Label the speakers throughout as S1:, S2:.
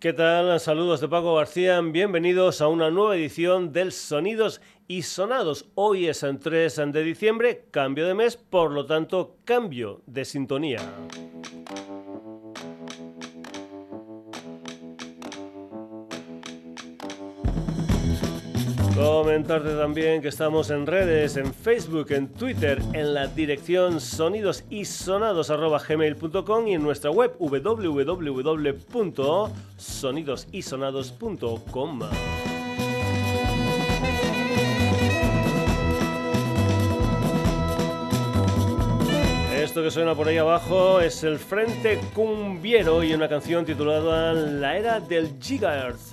S1: ¿Qué tal? Saludos de Paco García. Bienvenidos a una nueva edición del Sonidos y Sonados. Hoy es el 3 de diciembre, cambio de mes, por lo tanto, cambio de sintonía. Comentarte también que estamos en redes, en Facebook, en Twitter, en la dirección sonidosisonados.gmail.com y en nuestra web www.sonidosisonados.com. Esto que suena por ahí abajo es el Frente Cumbiero y una canción titulada La Era del Gigahertz.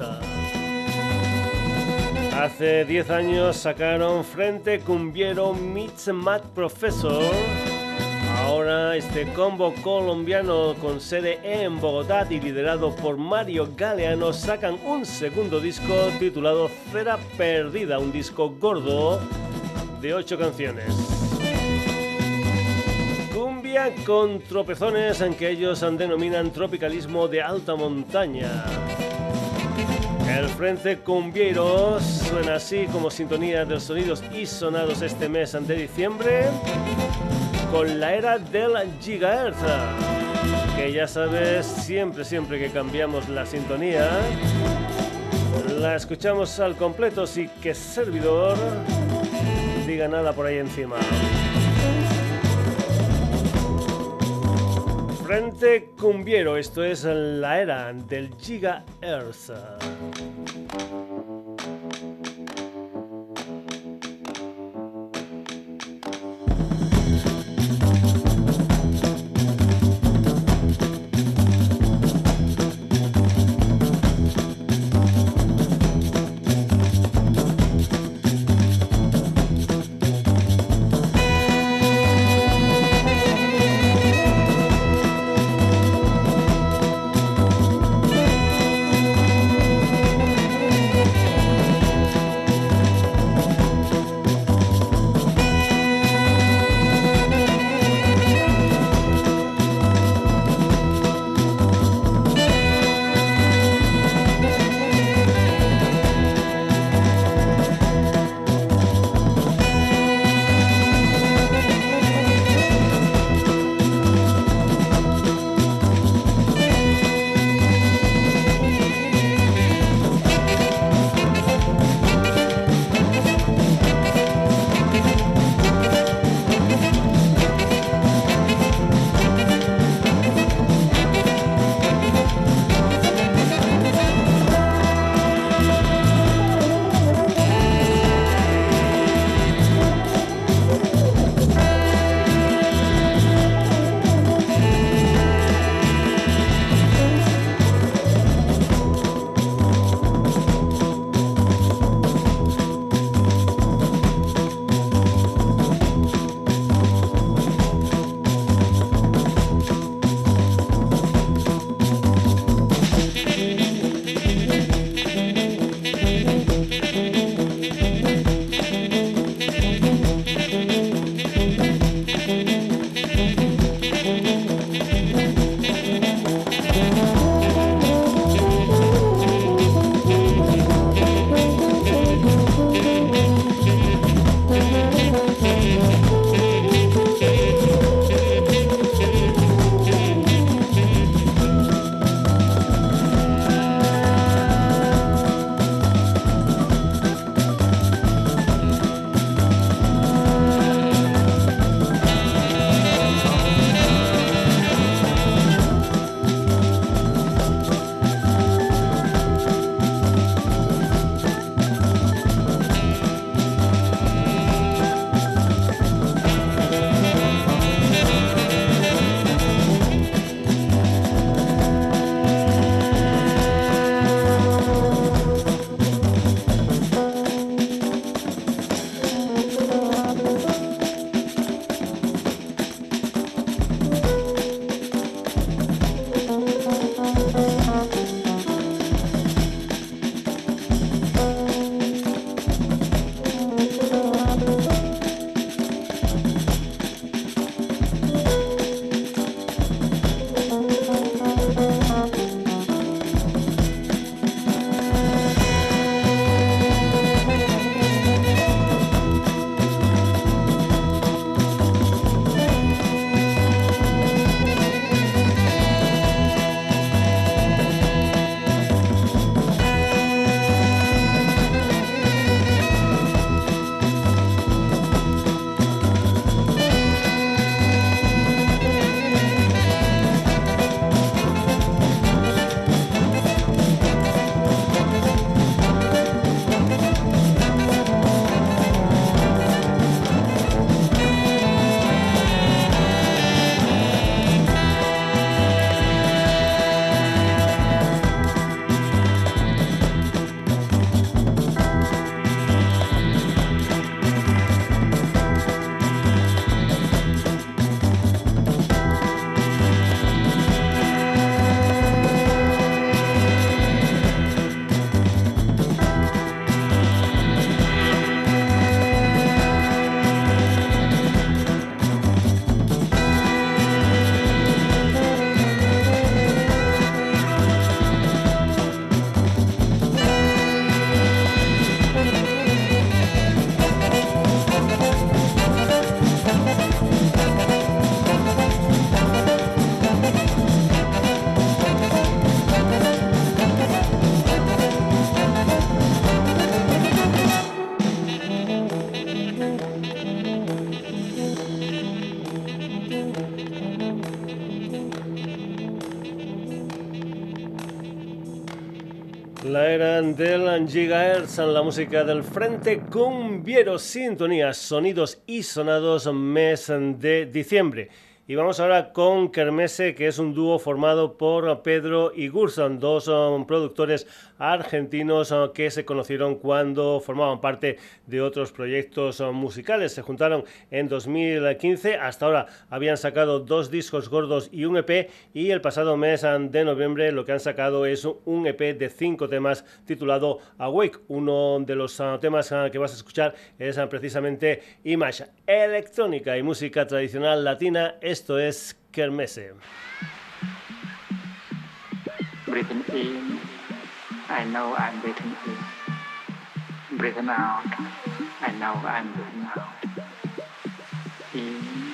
S1: Hace 10 años sacaron Frente Cumbiero Meets Mad Professor. Ahora este combo colombiano con sede en Bogotá y liderado por Mario Galeano sacan un segundo disco titulado Cera Perdida, un disco gordo de 8 canciones. Cumbia con tropezones en que ellos denominan tropicalismo de alta montaña. El Frente Cumbieros suena así como sintonía de los sonidos y sonados este mes de diciembre con la era del gigahertz que ya sabes siempre siempre que cambiamos la sintonía la escuchamos al completo sin que servidor diga nada por ahí encima. Frente Cumbiero, esto es la era del Gigahertz. La Gigahertz, la música del Frente Cumbiero, sintonía, sonidos y sonados mes de diciembre. Y vamos ahora con Kermese, que es un dúo formado por Pedro y Gursan, dos um, productores argentinos uh, que se conocieron cuando formaban parte de otros proyectos uh, musicales. Se juntaron en 2015, hasta ahora habían sacado dos discos gordos y un EP y el pasado mes uh, de noviembre lo que han sacado es un EP de cinco temas titulado Awake. Uno de los temas que vas a escuchar es precisamente Image electrónica y música tradicional latina. Esto es Kermesse.
S2: Breathing in, I know I'm breathing in. Breathing out, I know I'm breathing out. In,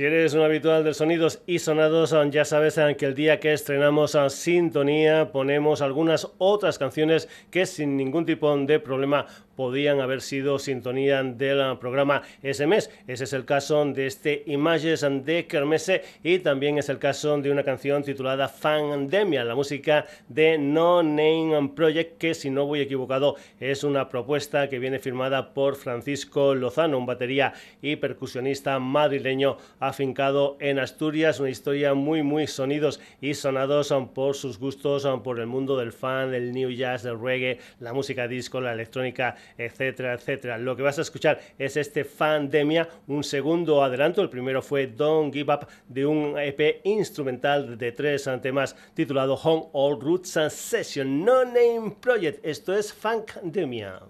S1: Si eres un habitual de sonidos y sonados, ya sabes que el día que estrenamos a Sintonía ponemos algunas otras canciones que sin ningún tipo de problema podían haber sido sintonía del programa SMS. Ese es el caso de este Images de Kermesse y también es el caso de una canción titulada Fandemia, la música de No Name Project, que si no voy equivocado es una propuesta que viene firmada por Francisco Lozano, un batería y percusionista madrileño afincado en Asturias, una historia muy muy sonidos y sonados por sus gustos por el mundo del fan, del new jazz, del reggae, la música disco, la electrónica etcétera, etcétera. Lo que vas a escuchar es este Fandemia, un segundo adelanto. El primero fue Don't Give Up de un EP instrumental de tres temas titulado Home All Roots and Session No Name Project. Esto es Funkdemia.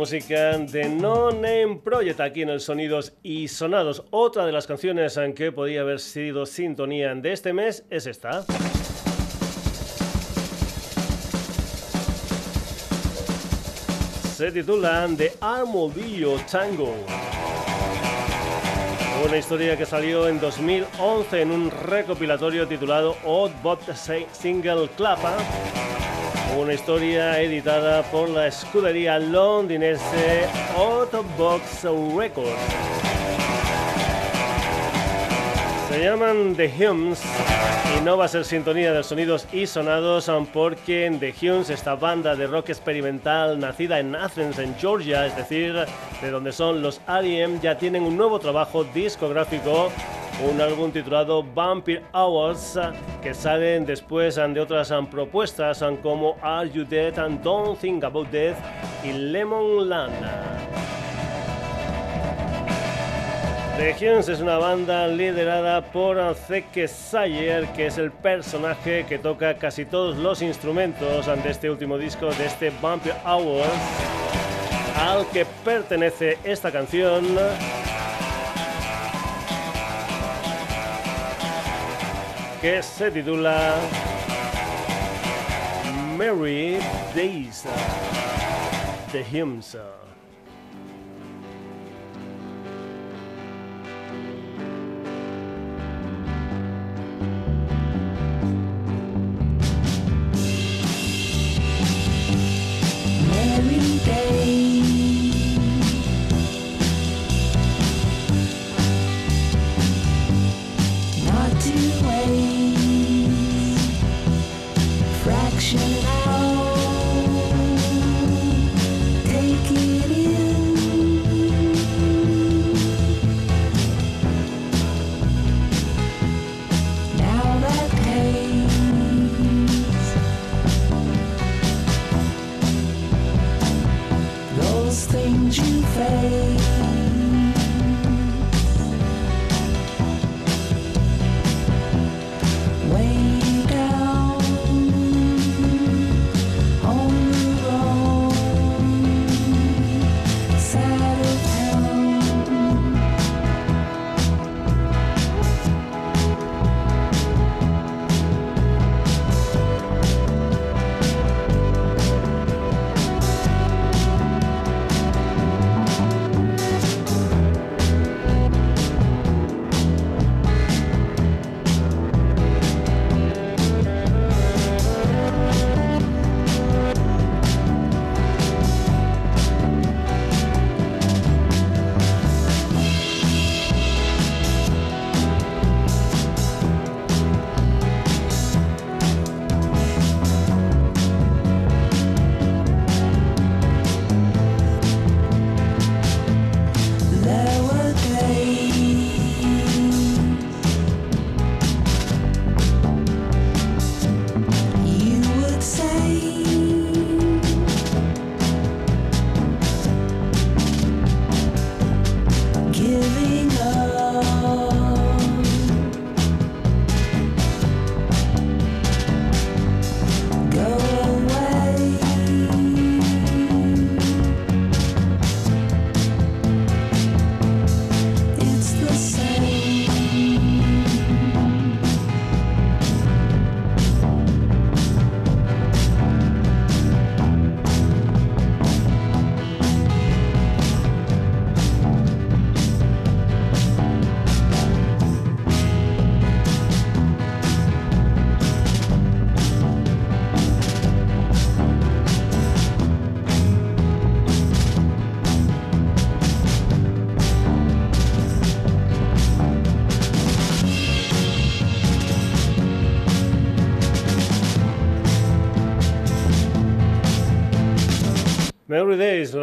S1: Música de No Name Project aquí en el Sonidos y Sonados. Otra de las canciones en que podía haber sido sintonía de este mes es esta. Se titula The Armodillo Tango. Una historia que salió en 2011 en un recopilatorio titulado Odd Bot Single Clapper una historia editada por la escudería londinense Autobox Records. Se llaman The Humes y no va a ser sintonía de sonidos y sonados porque The Humes, esta banda de rock experimental nacida en Athens, en Georgia, es decir, de donde son los R.E.M., ya tienen un nuevo trabajo discográfico un álbum titulado Vampire Hours que salen después de otras propuestas como Are You Dead and Don't Think About Death y Lemon Land. The es una banda liderada por Zeke Sayer, que es el personaje que toca casi todos los instrumentos de este último disco de este Vampire Hours, al que pertenece esta canción. Que se titula Merry Days The Hymns.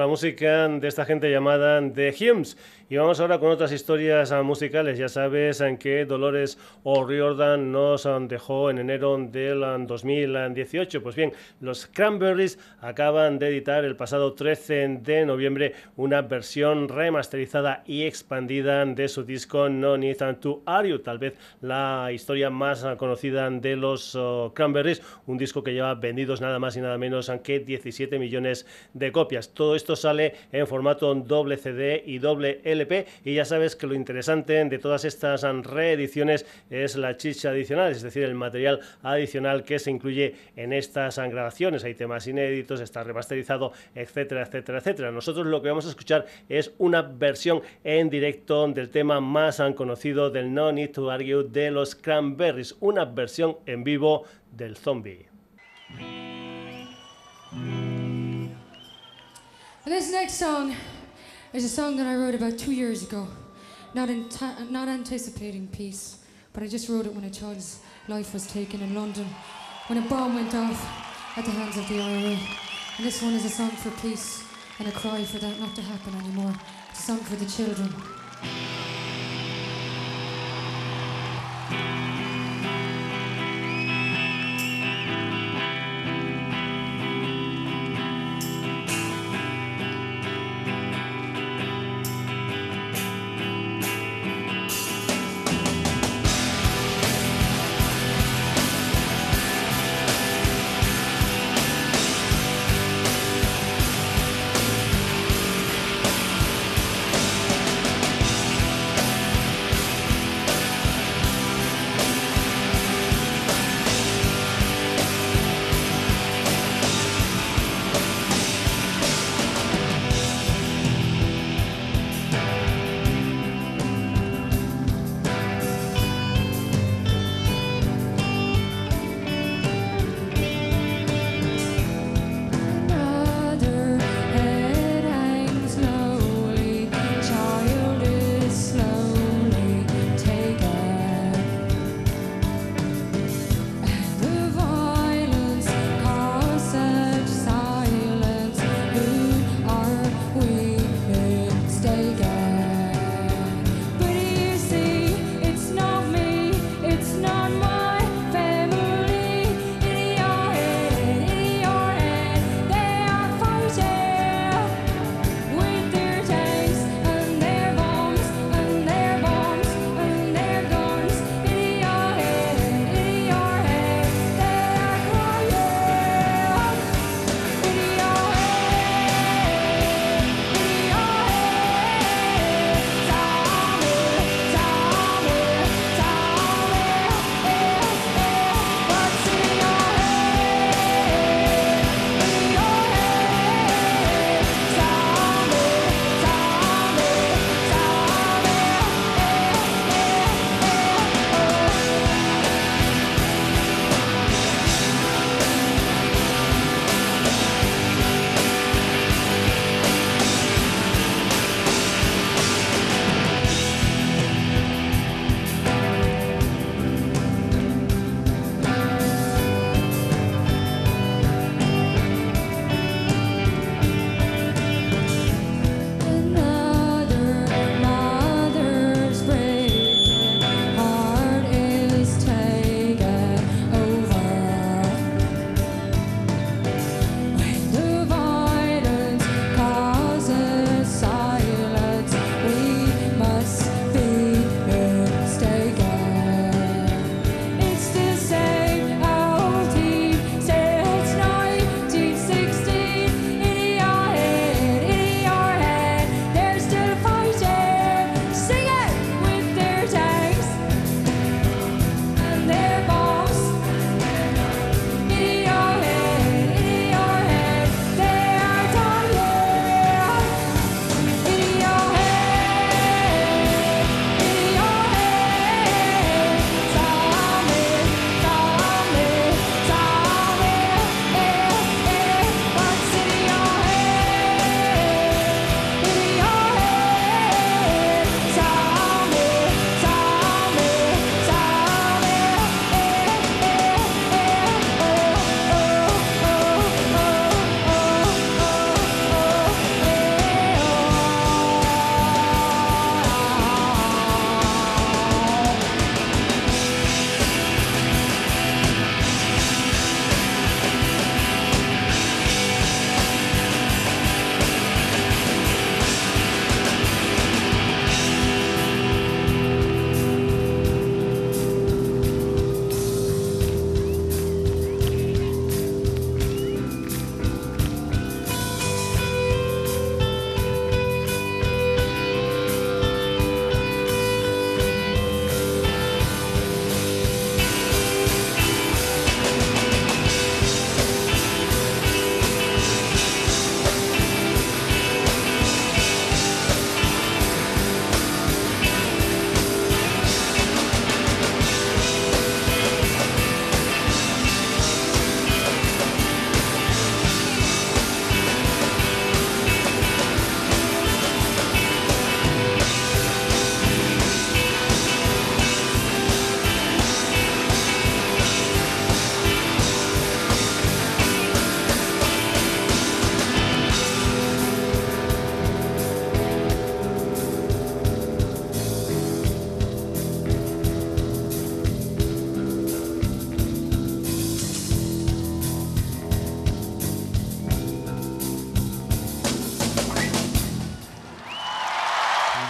S1: La música de esta gente llamada The Hymns. Y vamos ahora con otras historias ah, musicales. Ya sabes en que Dolores O'Riordan nos ah, dejó en enero del 2018. Ah, pues bien, los Cranberries acaban de editar el pasado 13 de noviembre una versión remasterizada y expandida de su disco No Need to Are Tal vez la historia más conocida de los Cranberries, un disco que lleva vendidos nada más y nada menos que 17 millones de copias. Todo esto sale en formato doble CD y doble Y ya sabes que lo interesante de todas estas reediciones es la chicha adicional, es decir, el material adicional que se incluye en estas grabaciones. Hay temas inéditos, está remasterizado, etcétera, etcétera, etcétera. Nosotros lo que vamos a escuchar es una versión en directo del tema más conocido del No Need to Argue de los Cranberries, una versión en vivo del zombie.
S3: This next song is a song that I wrote about two years ago, not, not anticipating peace, but I just wrote it when a child's life was taken in London, when a bomb went off at the hands of the IRA. And this one is a song for peace and a cry for that not to happen anymore. It's a song for the children.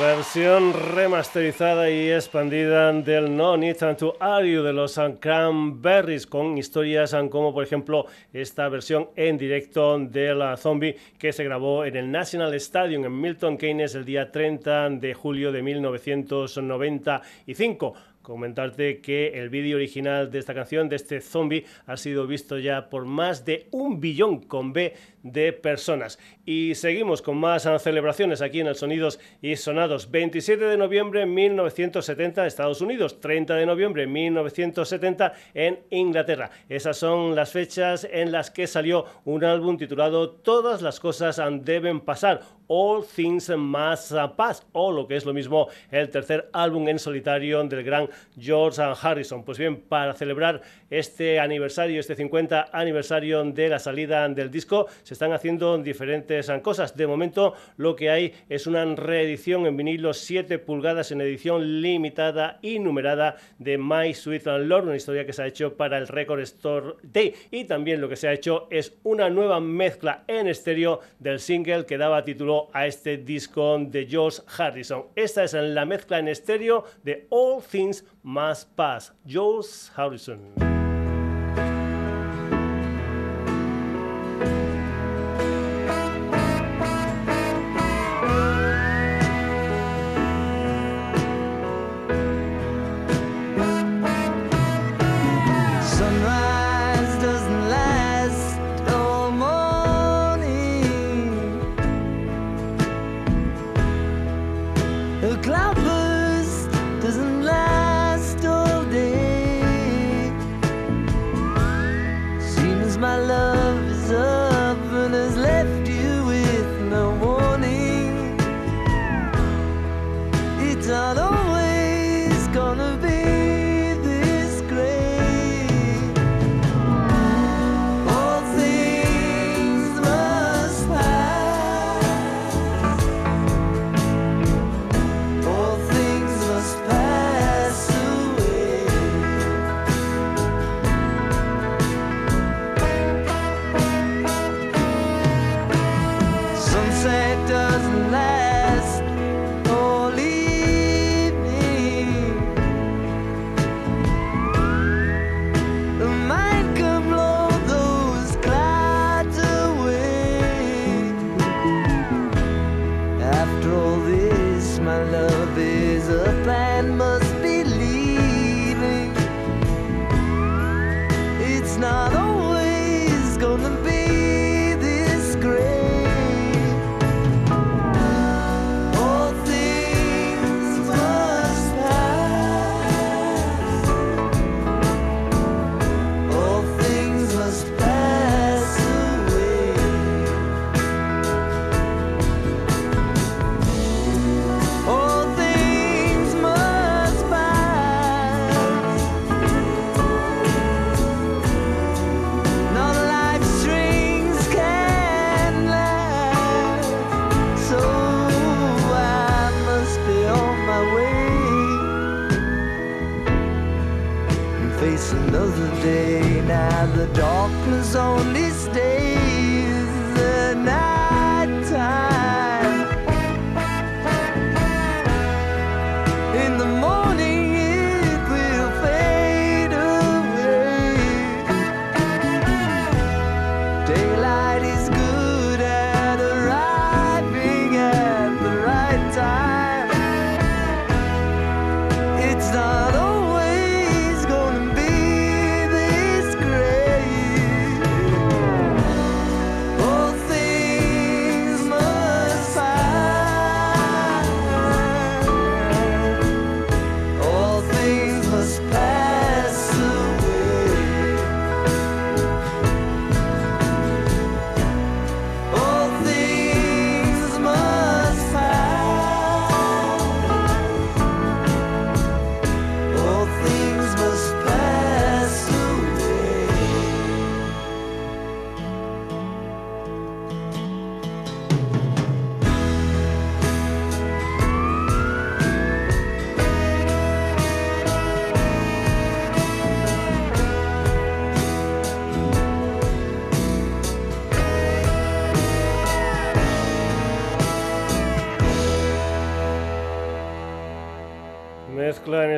S4: Versión remasterizada y expandida del No Need to Argue de los Cranberries con historias como por ejemplo esta versión en directo de la Zombie que se grabó en el National Stadium en Milton Keynes el día 30 de julio de 1995 comentarte que el vídeo original de esta canción, de este zombie, ha sido visto ya por más de un billón con B de personas. Y seguimos con más celebraciones aquí en el Sonidos y Sonados. 27 de noviembre de 1970 Estados Unidos, 30 de noviembre de 1970 en Inglaterra. Esas son las fechas en las que salió un álbum titulado Todas las cosas deben pasar, All Things Must Pass, o lo que es lo mismo el tercer álbum en solitario del gran George Harrison. Pues bien, para celebrar este aniversario, este 50 aniversario de la salida del disco, se están haciendo diferentes cosas. De momento, lo que hay es una reedición en vinilo 7 pulgadas en edición limitada y numerada de My Sweet Lord, una historia que se ha hecho para el Record Store Day. Y también lo que se ha hecho es una nueva mezcla en estéreo del single que daba título a este disco de George Harrison. Esta es la mezcla en estéreo de All Things Must Pass, George Harrison.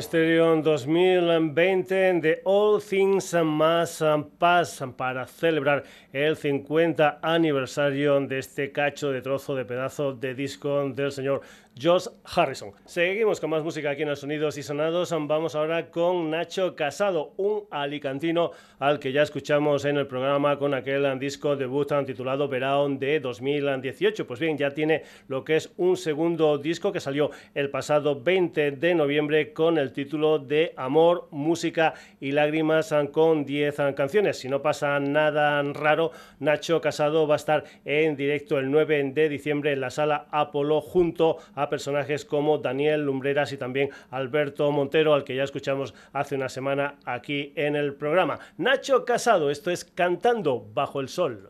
S1: Stereo 2020 de All Things Más Pass para celebrar el 50 aniversario de este cacho de trozo de pedazo de disco del señor Josh Harrison. Seguimos con más música aquí en los Sonidos y Sonados. Vamos ahora con Nacho Casado, un alicantino al que ya escuchamos en el programa con aquel disco debut titulado Verão de 2018. Pues bien, ya tiene lo que es un segundo disco que salió el pasado 20 de noviembre con el título de Amor, Música y Lágrimas con 10 canciones. Si no pasa nada raro, Nacho Casado va a estar en directo el 9 de diciembre en la sala Apolo junto a personajes como Daniel Lumbreras y también Alberto Montero, al que ya escuchamos hace una semana aquí en el programa. Nacho Casado, esto es Cantando bajo el sol.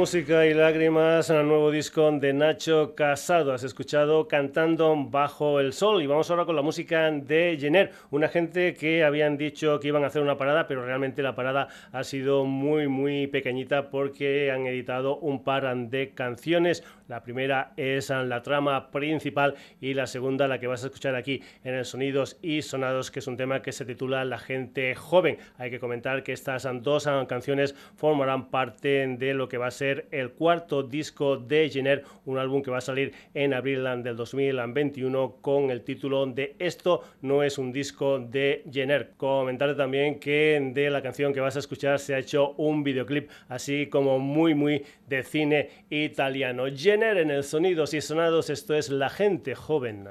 S1: Música y lágrimas en el nuevo disco de Nacho Casado. Has escuchado Cantando bajo el sol. Y vamos ahora con la música de Jenner, una gente que habían dicho que iban a hacer una parada, pero realmente la parada ha sido muy, muy pequeñita porque han editado un par de canciones. La primera es la trama principal y la segunda, la que vas a escuchar aquí en el Sonidos y Sonados, que es un tema que se titula La gente joven. Hay que comentar que estas dos canciones formarán parte de lo que va a ser el cuarto disco de Jenner, un álbum que va a salir en abril del 2021 con el título de Esto no es un disco de Jenner. Comentar también que de la canción que vas a escuchar se ha hecho un videoclip así como muy muy de cine italiano. Jenner en el Sonidos y Sonados, esto es La gente joven.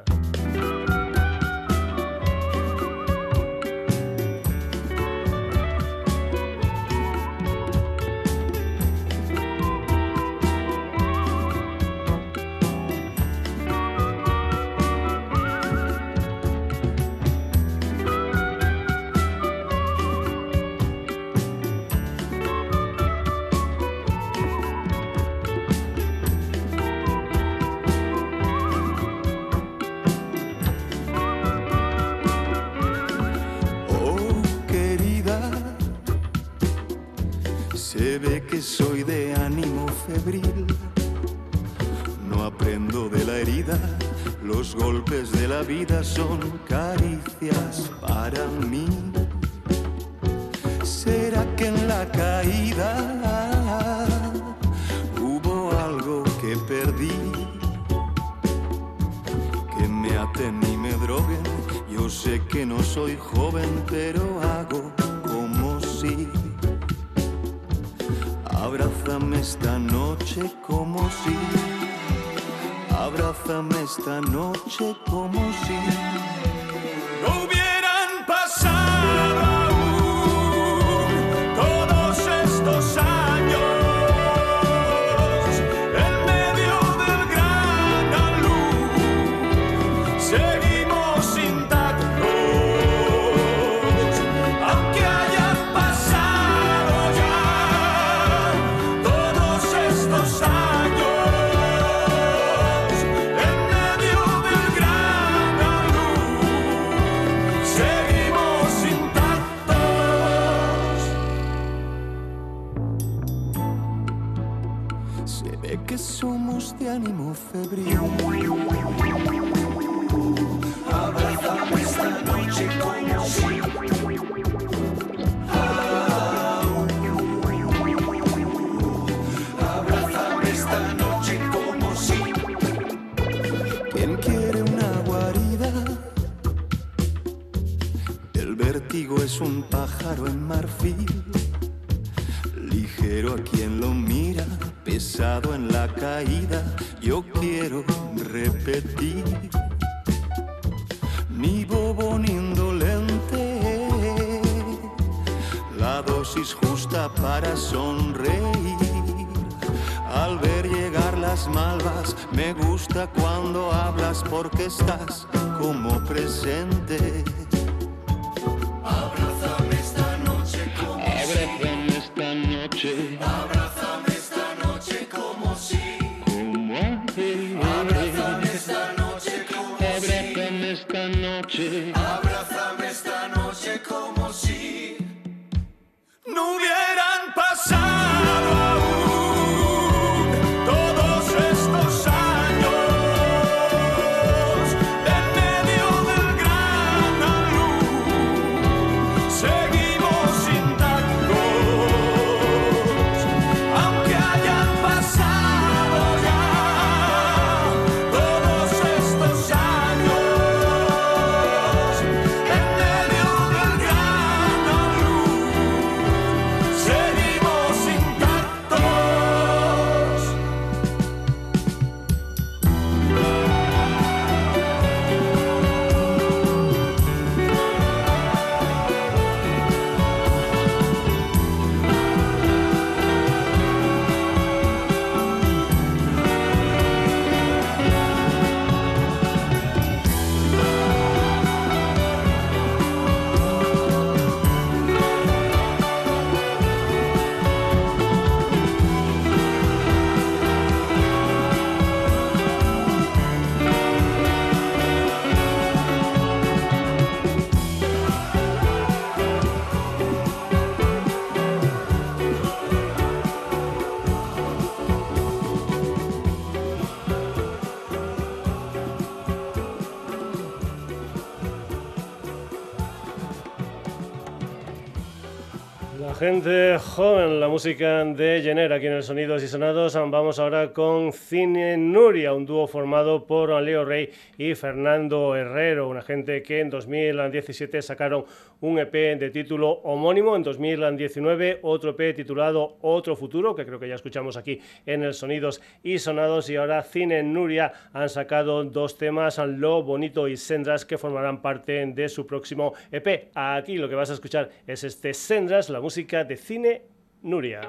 S1: and the joven la música de Jenner aquí en el Sonidos y Sonados. Vamos ahora con Cine Nuria, un dúo formado por Leo Rey y Fernando Herrero, una gente que en 2017 sacaron un EP de título homónimo, en 2019 otro EP titulado Otro Futuro, que creo que ya escuchamos aquí en el Sonidos y Sonados, y ahora Cine Nuria han sacado dos temas, Lo Bonito y Sendras, que formarán parte de su próximo EP. Aquí lo que vas a escuchar es este Sendras, la música de cine
S3: de Núria.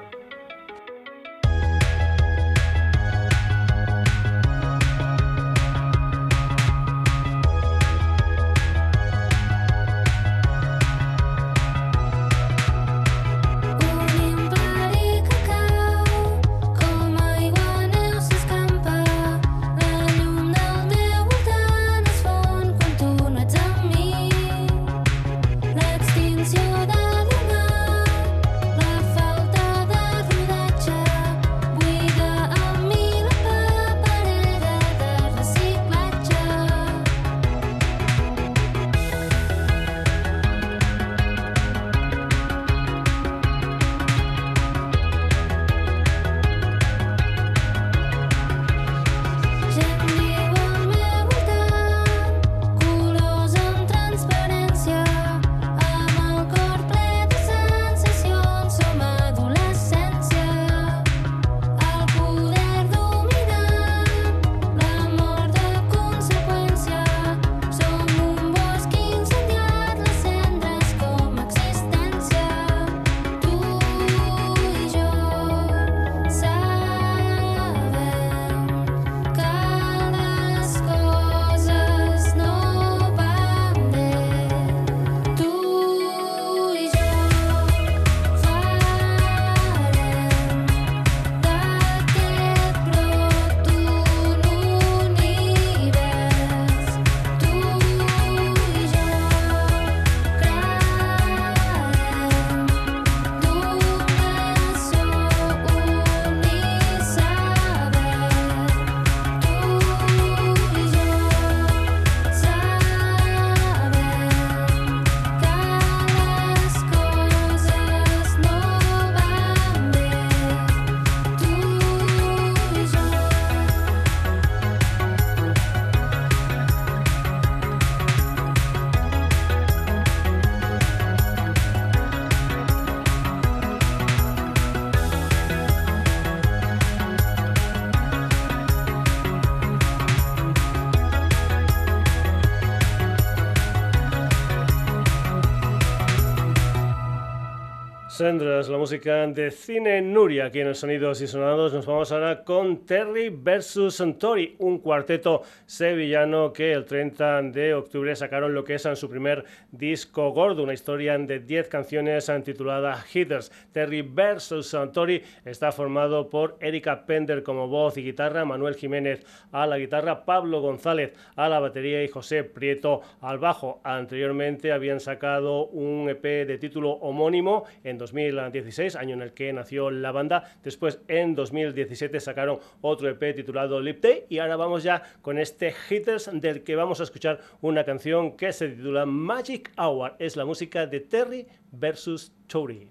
S1: Sendras, la música de Cine Nuria, aquí en el Sonidos y Sonados. Nos vamos ahora con Terry versus Santori, un cuarteto sevillano que el 30 de octubre sacaron lo que es en su primer disco gordo, una historia de 10 canciones titulada Hitters. Terry versus Santori está formado por Erika Pender como voz y guitarra, Manuel Jiménez a la guitarra, Pablo González a la batería y José Prieto al bajo. Anteriormente habían sacado un EP de título homónimo en 2016, año en el que nació la banda. Después, en 2017, sacaron otro EP titulado Lip Day. Y ahora vamos ya con este Hitters del que vamos a escuchar una canción que se titula Magic Hour. Es la música de Terry versus Tory.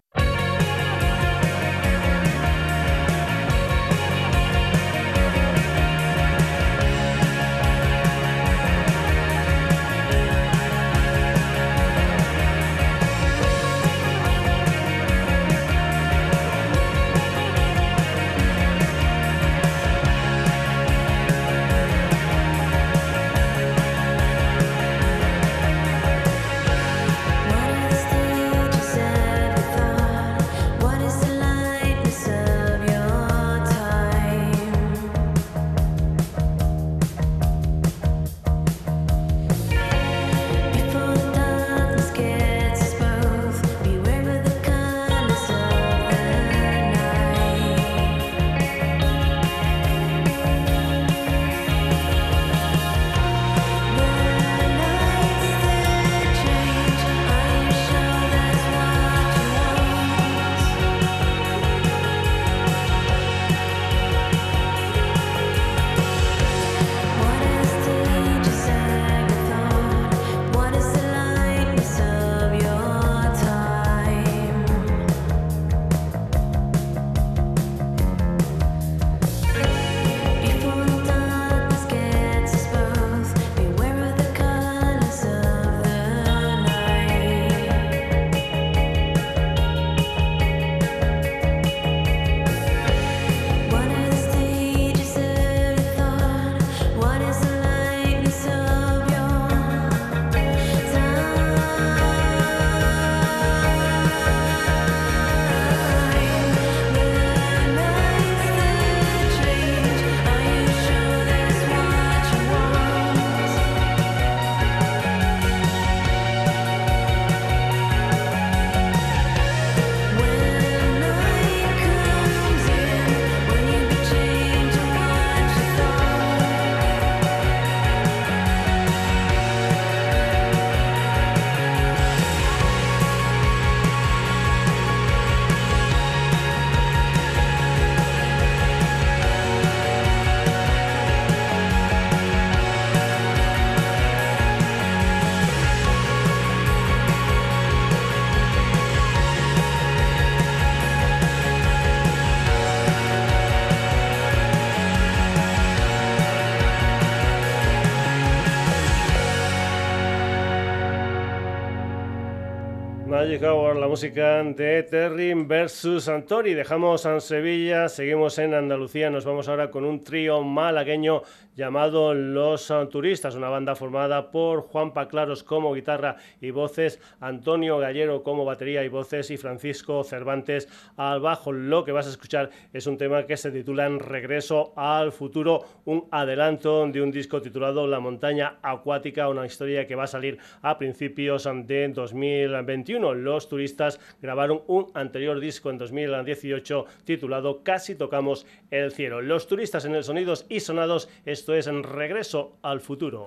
S1: Llegado la música de Terry versus Santori. Dejamos en Sevilla, seguimos en Andalucía, nos vamos ahora con un trío malagueño llamado Los Turistas, una banda formada por Juan Paclaros como guitarra y voces, Antonio Gallero como batería y voces y Francisco Cervantes al bajo. Lo que vas a escuchar es un tema que se titula En Regreso al Futuro, un adelanto de un disco titulado La Montaña Acuática, una historia que va a salir a principios de 2021 los turistas grabaron un anterior disco en 2018 titulado Casi tocamos el cielo. Los turistas en el Sonidos y Sonados, esto es en Regreso al Futuro.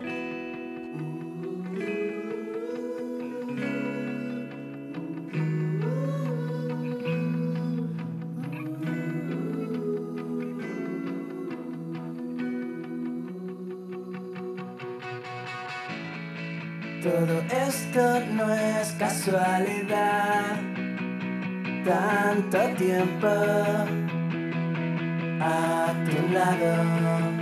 S4: Todo esto no es casualidad. Tanto tiempo a tu lado.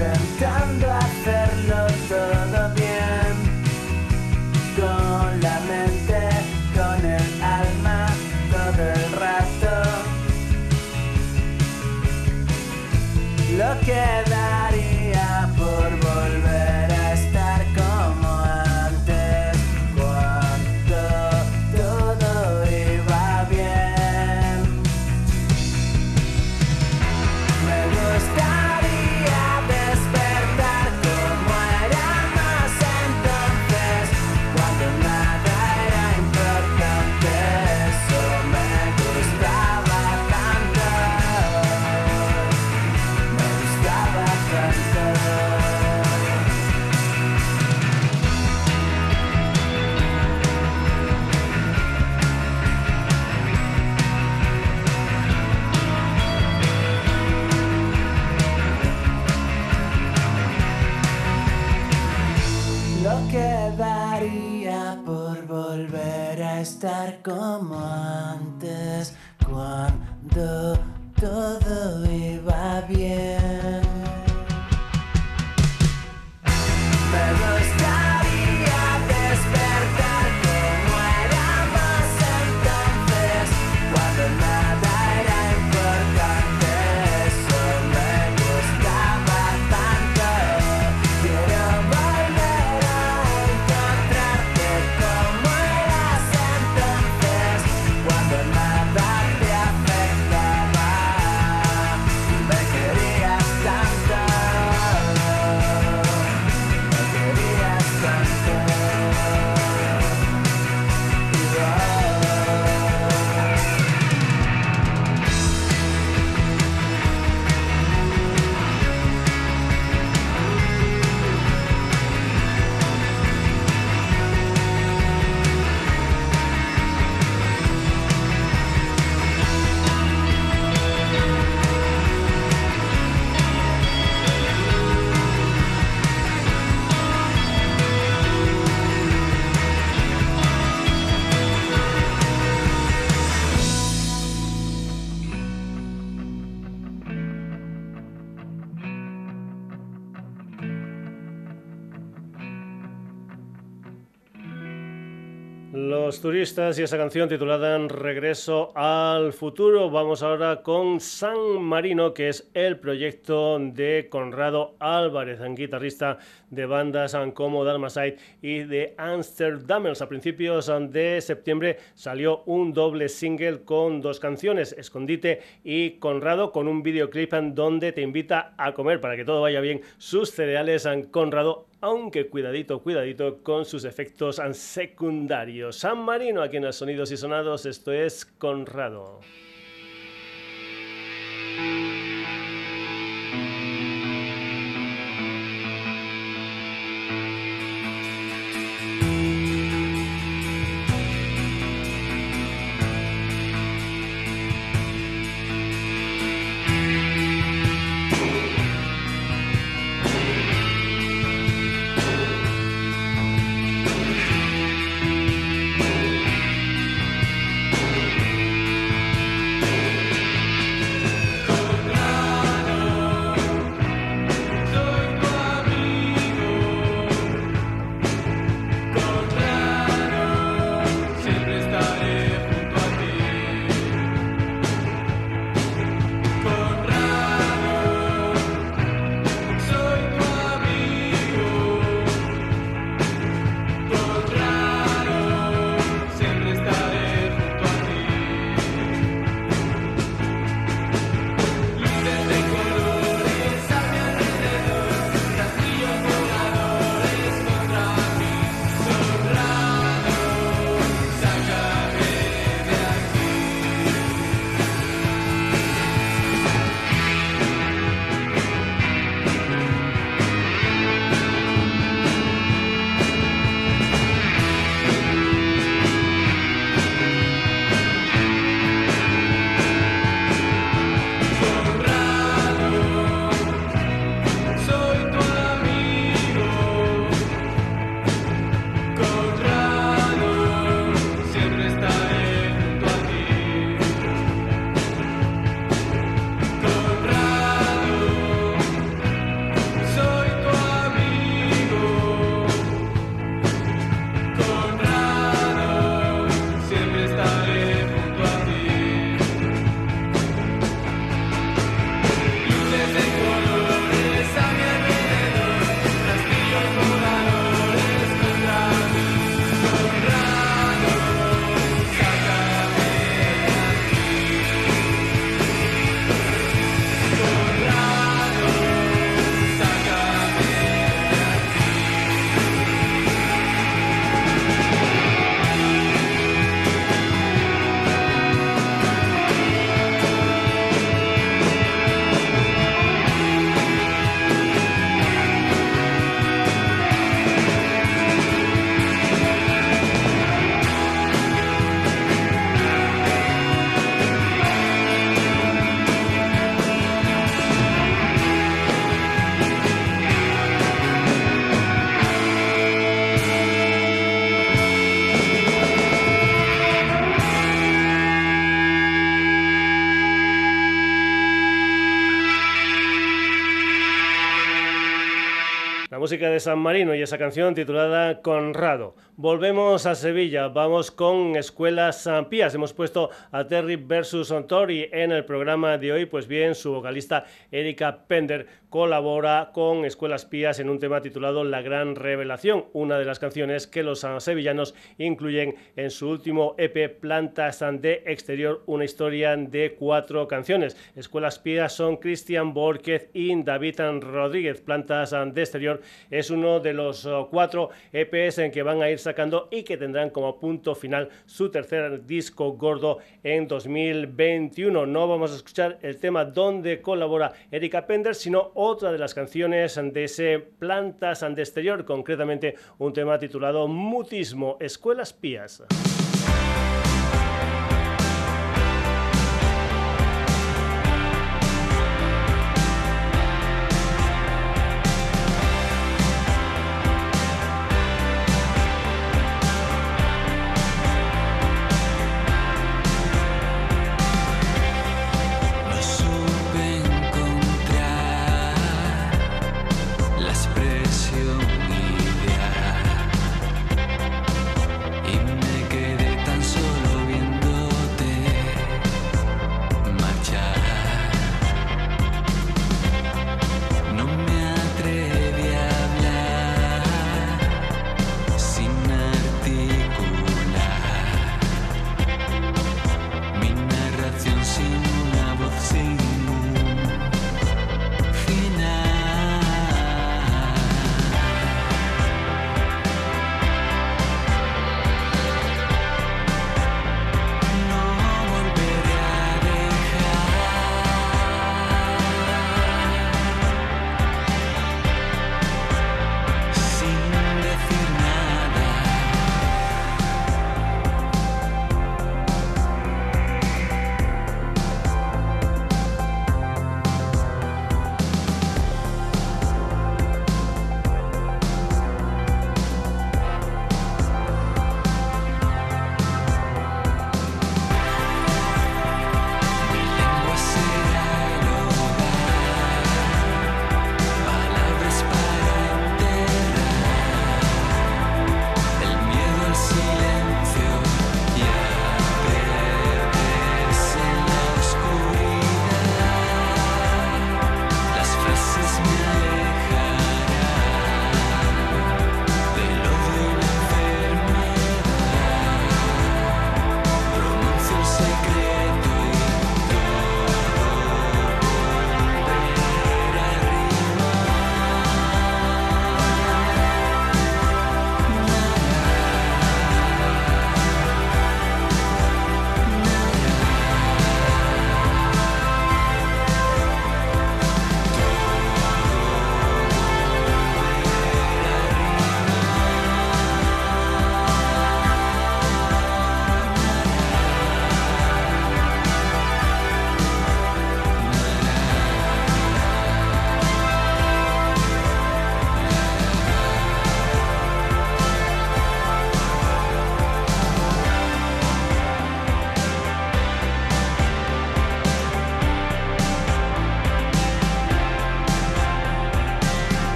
S4: Intentando hacerlo todo bien. Con la mente, con el alma, todo el rato. Lo que quedaría por volver a estar como antes, cuando todo iba bien.
S1: Los turistas y esa canción titulada Regreso al futuro. Vamos ahora con San Marino, que es el proyecto de Conrado Álvarez, guitarrista de bandas como Dalmasite y de Amsterdamers. A principios de septiembre salió un doble single con dos canciones, Escondite y Conrado, con un videoclip donde te invita a comer para que todo vaya bien sus cereales Conrado aunque cuidadito, cuidadito con sus efectos secundarios. San Marino, aquí en los Sonidos y Sonados, esto es Conrado. De San Marino y esa canción titulada Conrado. Volvemos a Sevilla, vamos con Escuelas Pías. Hemos puesto a Terry versus Tori en el programa de hoy. Pues bien, su vocalista Erika Pender colabora con Escuelas Pías en un tema titulado La Gran Revelación, una de las canciones que los sevillanos incluyen en su último EP Plantas de Exterior, una historia de cuatro canciones. Escuelas Pías son Cristian Borquez y David Rodríguez. Plantas de Exterior es uno de los cuatro EPs en que van a ir sacando y que tendrán como punto final su tercer disco gordo en 2021. No vamos a escuchar el tema donde colabora Erika Pender, sino otra de las canciones de ese Plantas de Exterior, concretamente un tema titulado Mutismo, Escuelas Pías.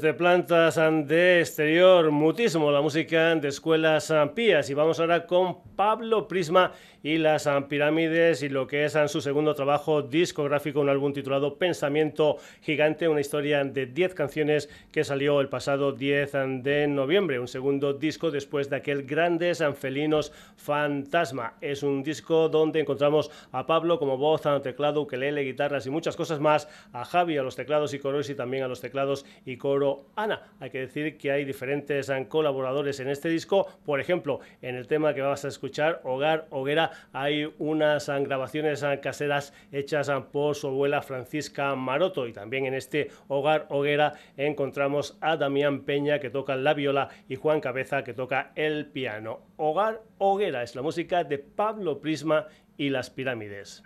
S1: Desde plantas de exterior, mutismo, la música de escuelas pías. Y vamos ahora con Pablo Prisma y las pirámides y lo que es su segundo trabajo discográfico, un álbum titulado Pensamiento Gigante, una historia de 10 canciones que salió el pasado 10 de noviembre. Un segundo disco después de aquel Grandes Anfelinos Fantasma. Es un disco donde encontramos a Pablo como voz, teclado, ukelele, guitarras y muchas cosas más, a Javi a los teclados y coros y también a los teclados y coro Ana. Hay que decir que hay diferentes colaboradores en este disco. Por ejemplo, en el tema que vas a escuchar, Hogar, Hoguera, hay unas eh, grabaciones eh, caseras hechas por su abuela Francisca Maroto. Y también en este Hogar, Hoguera encontramos a Damián Peña que toca la viola y Juan Cabeza que toca el piano. Hogar, Hoguera es la música de Pablo Prisma y las pirámides.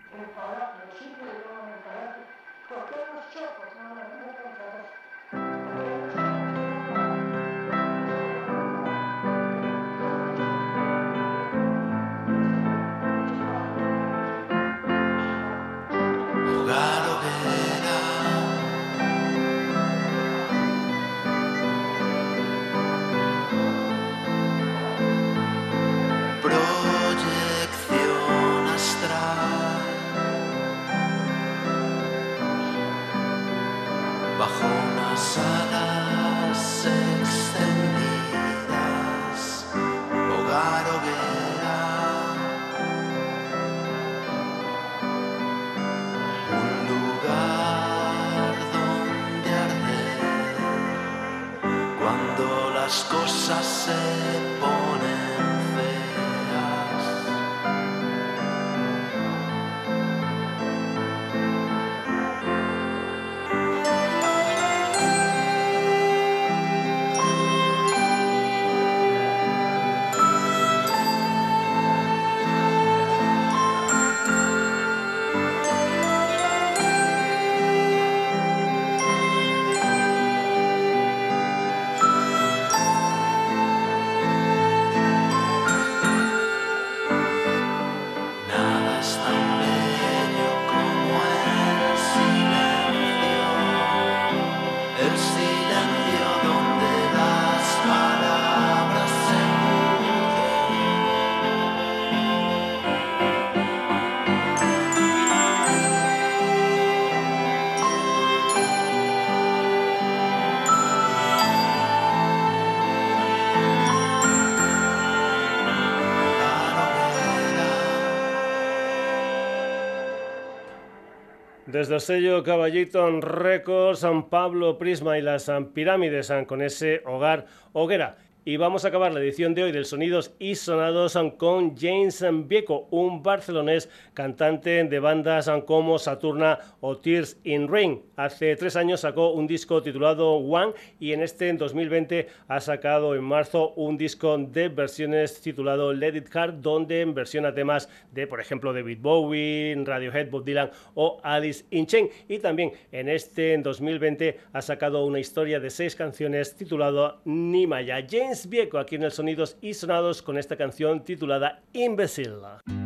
S1: Desde el sello Caballito Records, San Pablo Prisma y las Pirámides con ese hogar hoguera. Y vamos a acabar la edición de hoy del Sonidos y Sonados con James Bieco, un barcelonés cantante de bandas como Saturna o Tears in Rain. Hace tres años sacó un disco titulado One y en este en 2020 ha sacado en marzo un disco de versiones titulado Let It Hard, donde versiona temas de, por ejemplo, David Bowie, Radiohead, Bob Dylan o Alice in Chains. Y también en este en 2020 ha sacado una historia de seis canciones titulado Nimaya. James Vieco aquí en el Sonidos y Sonados con esta canción titulada Imbecile.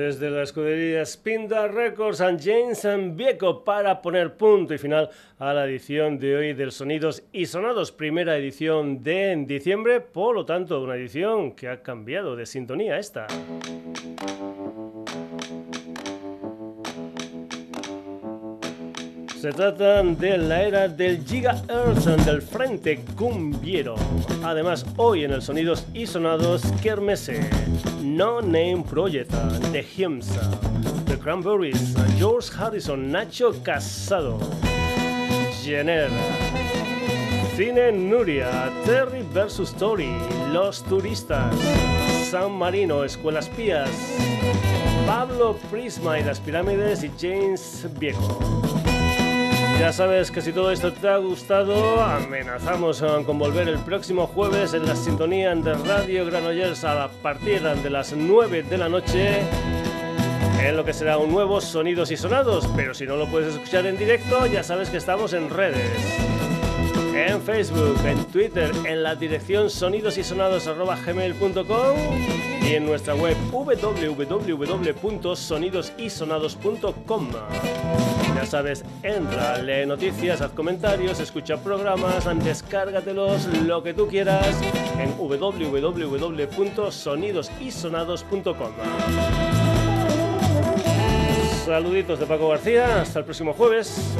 S1: Desde la escudería Spinda Records and James and Vieco para poner punto y final a la edición de hoy del Sonidos y Sonados, primera edición de diciembre, por lo tanto una edición que ha cambiado de sintonía esta. Se trata de la era del Giga Earth del Frente Cumbiero. Además, hoy en el Sonidos y Sonados, Kermesse, No Name Project, The Hymns, The Cranberries, George Harrison, Nacho Casado, Jenner, Cine Nuria, Terry vs. Tori, Los Turistas, San Marino, Escuelas Pías, Pablo Prisma y las Pirámides y James Viejo. Ya sabes que si todo esto te ha gustado, amenazamos con volver el próximo jueves en la sintonía de Radio Granollers a partir de las 9 de la noche en lo que será un nuevo Sonidos y Sonados. Pero si no lo puedes escuchar en directo, ya sabes que estamos en redes. En Facebook, en Twitter, en la dirección sonidosysonados.gmail.com y en nuestra web www.sonidosysonados.com. Ya sabes, entra, lee noticias, haz comentarios, escucha programas, descárgatelos, lo que tú quieras en www.sonidosysonados.com. Saluditos de Paco García, hasta el próximo jueves.